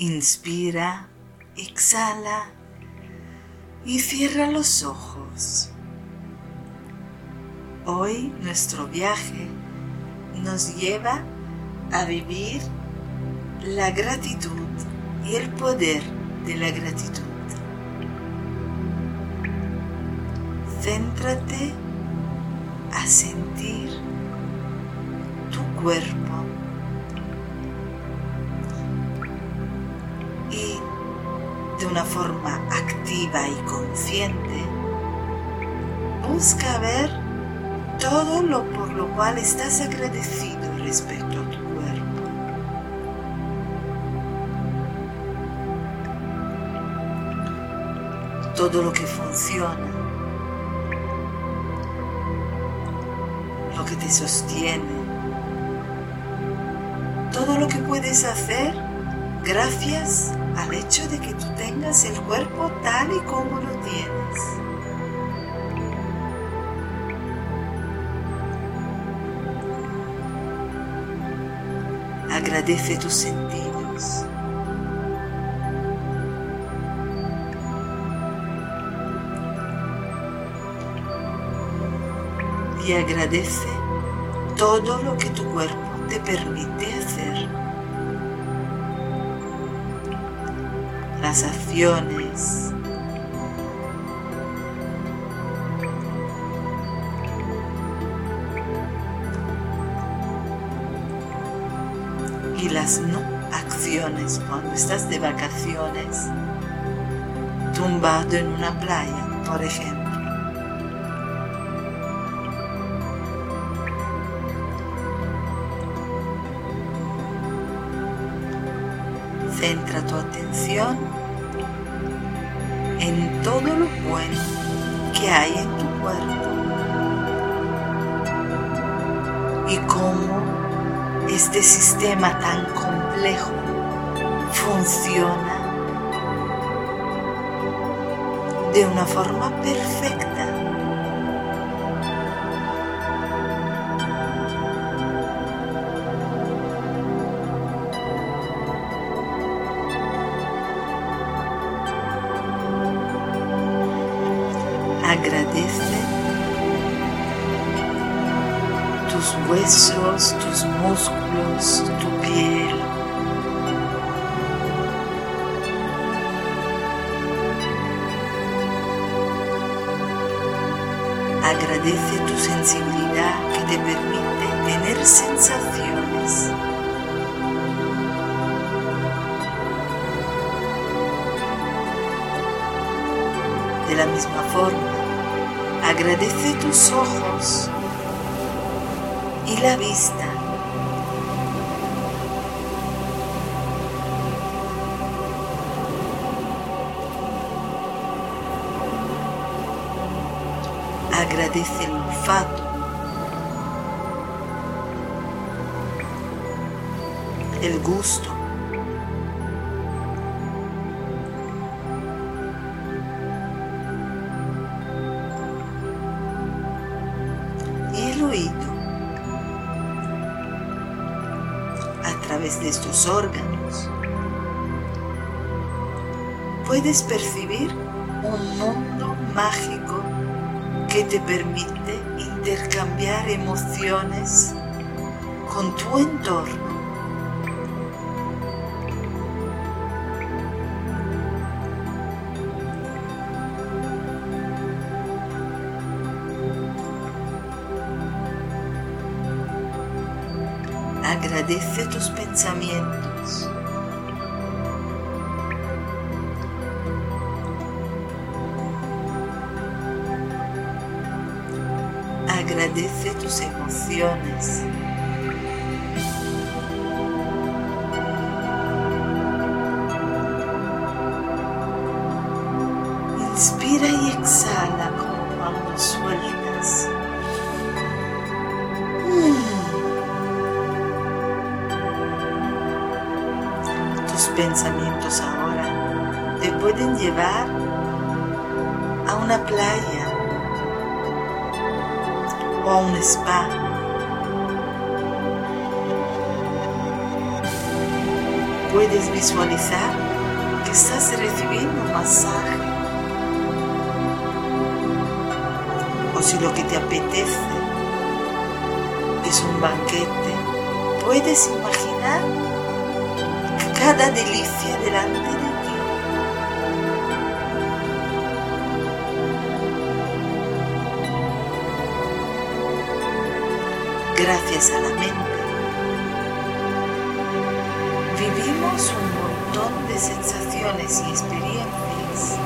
Inspira, exhala y cierra los ojos. Hoy nuestro viaje nos lleva a vivir la gratitud y el poder de la gratitud. Céntrate a sentir tu cuerpo una forma activa y consciente busca ver todo lo por lo cual estás agradecido respecto a tu cuerpo. Todo lo que funciona, lo que te sostiene, todo lo que puedes hacer gracias al hecho de que tú tengas el cuerpo tal y como lo tienes. Agradece tus sentidos. Y agradece todo lo que tu cuerpo te permite hacer. Las acciones, y las no acciones cuando estás de vacaciones, tumbado en una playa, por ejemplo. Centra tu atención en todo lo bueno que hay en tu cuerpo y cómo este sistema tan complejo funciona de una forma perfecta. Tu piel. Agradece tu sensibilidad que te permite tener sensaciones. De la misma forma, agradece tus ojos y la vista. Agradece el olfato, el gusto. Y el oído. a través de estos órganos, puedes percibir un mundo mágico que te permite intercambiar emociones con tu entorno. Agradece tus pensamientos. Tus emociones. Inspira y exhala como cuando sueltas. Tus pensamientos ahora te pueden llevar a una playa o a un spa. puedes visualizar que estás recibiendo un masaje. O si lo que te apetece es un banquete, puedes imaginar cada delicia delante de Gracias a la mente, vivimos un montón de sensaciones y experiencias,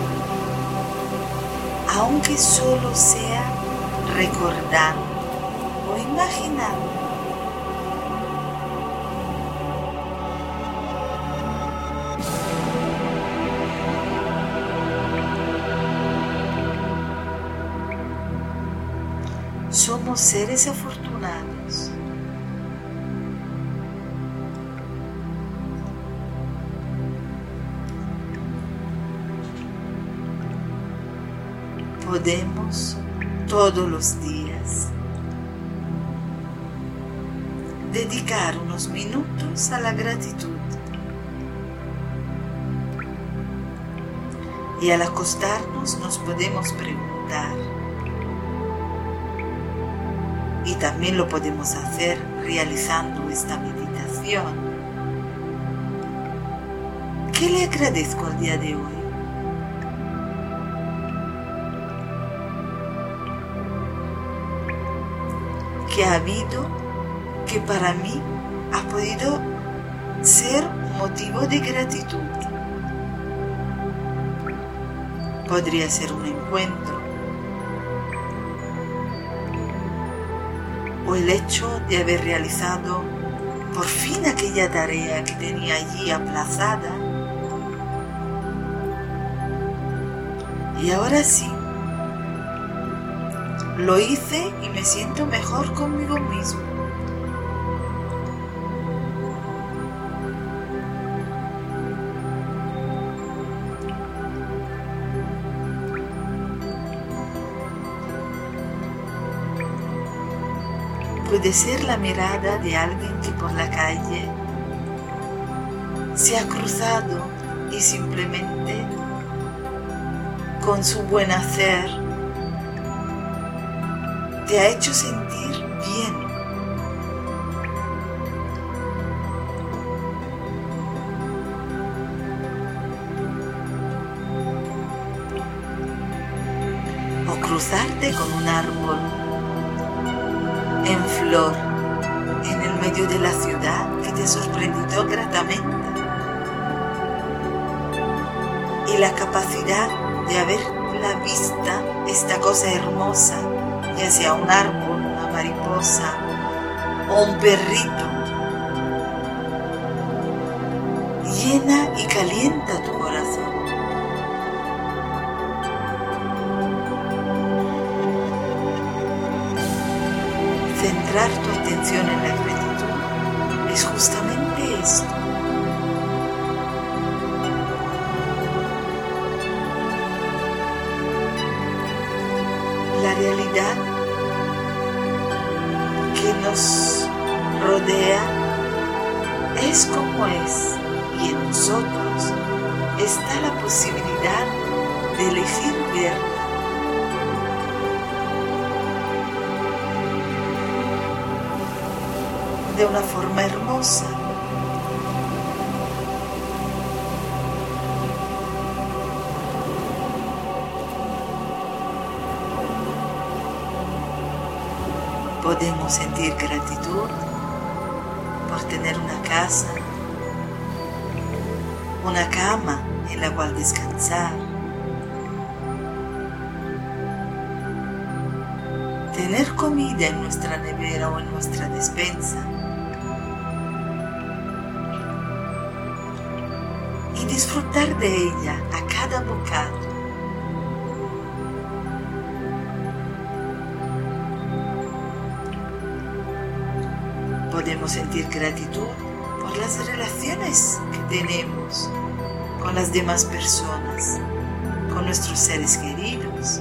aunque solo sea recordando o imaginando somos seres afortunados. Podemos todos los días dedicar unos minutos a la gratitud. Y al acostarnos nos podemos preguntar, y también lo podemos hacer realizando esta meditación. ¿Qué le agradezco al día de hoy? ¿Qué ha habido que para mí ha podido ser motivo de gratitud? Podría ser un encuentro o el hecho de haber realizado por fin aquella tarea que tenía allí aplazada. Y ahora sí, lo hice y me siento mejor conmigo mismo. puede ser la mirada de alguien que por la calle se ha cruzado y simplemente con su buen hacer te ha hecho sentir bien. O cruzarte con un árbol en flor en el medio de la ciudad que te sorprendió gratamente. Y la capacidad de haber la vista esta cosa hermosa, ya sea un árbol, una mariposa o un perrito, llena y calienta tu corazón. centrar tu atención en de una forma hermosa. Podemos sentir gratitud por tener una casa, una cama en la cual descansar, tener comida en nuestra nevera o en nuestra despensa. Y disfrutar de ella a cada bocado. Podemos sentir gratitud por las relaciones que tenemos con las demás personas, con nuestros seres queridos.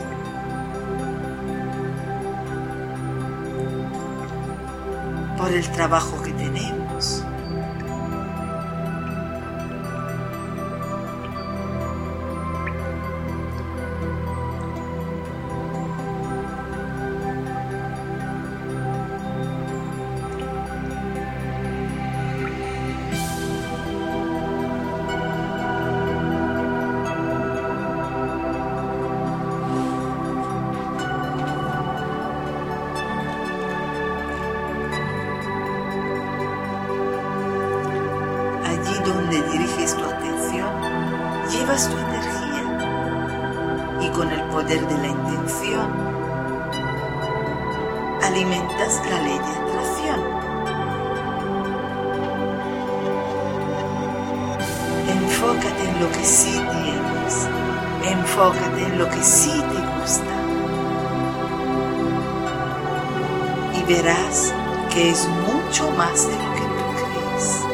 por el trabajo que tenemos poder de la intención alimentas la ley de atracción. Enfócate en lo que sí tienes, enfócate en lo que sí te gusta y verás que es mucho más de lo que tú crees.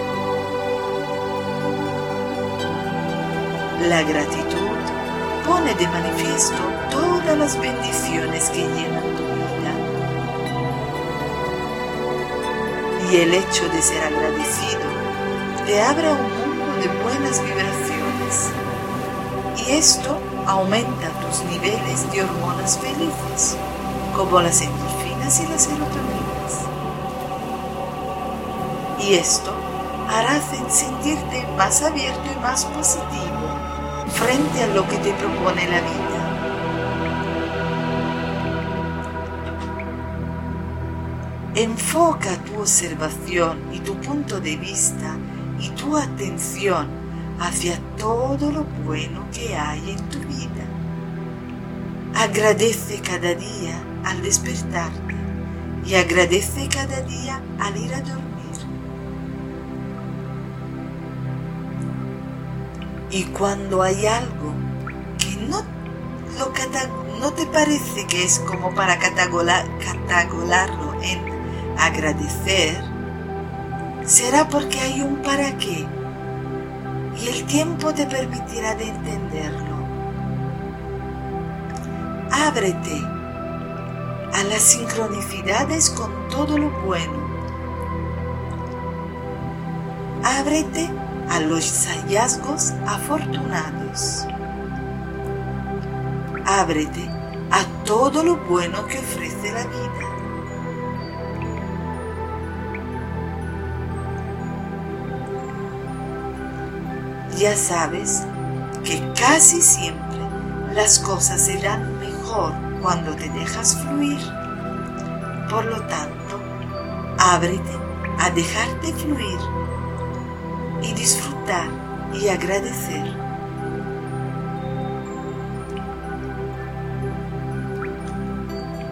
La gratitud pone de manifiesto todas las bendiciones que llenan tu vida. Y el hecho de ser agradecido te abre un mundo de buenas vibraciones. Y esto aumenta tus niveles de hormonas felices, como las endorfinas y las serotoninas y esto hará sentirte más abierto y más positivo frente a lo que te propone la vida. Enfoca tu observación y tu punto de vista y tu atención hacia todo lo bueno que hay en tu vida. Agradece cada día al despertarte y agradece cada día al ir a dormir. Y cuando hay algo que no, lo no te parece que es como para catagolarlo en agradecer, será porque hay un para qué y el tiempo te permitirá de entenderlo. Ábrete a las sincronicidades con todo lo bueno. Ábrete a los hallazgos afortunados. Ábrete a todo lo bueno que ofrece la vida. Ya sabes que casi siempre las cosas serán mejor cuando te dejas fluir. Por lo tanto, ábrete a dejarte fluir y disfrutar y agradecer.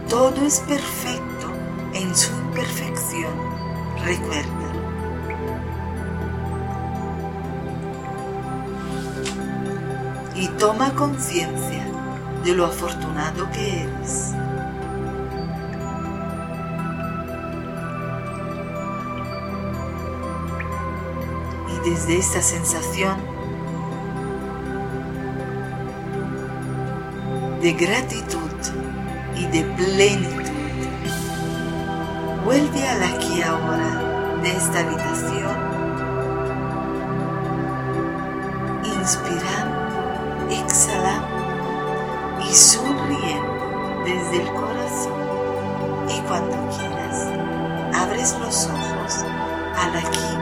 Todo es perfecto en su imperfección, recuerda. Y toma conciencia de lo afortunado que eres. Desde esta sensación de gratitud y de plenitud. Vuelve al aquí ahora de esta habitación, inspirando, exhalando y sonriendo desde el corazón. Y cuando quieras, abres los ojos al aquí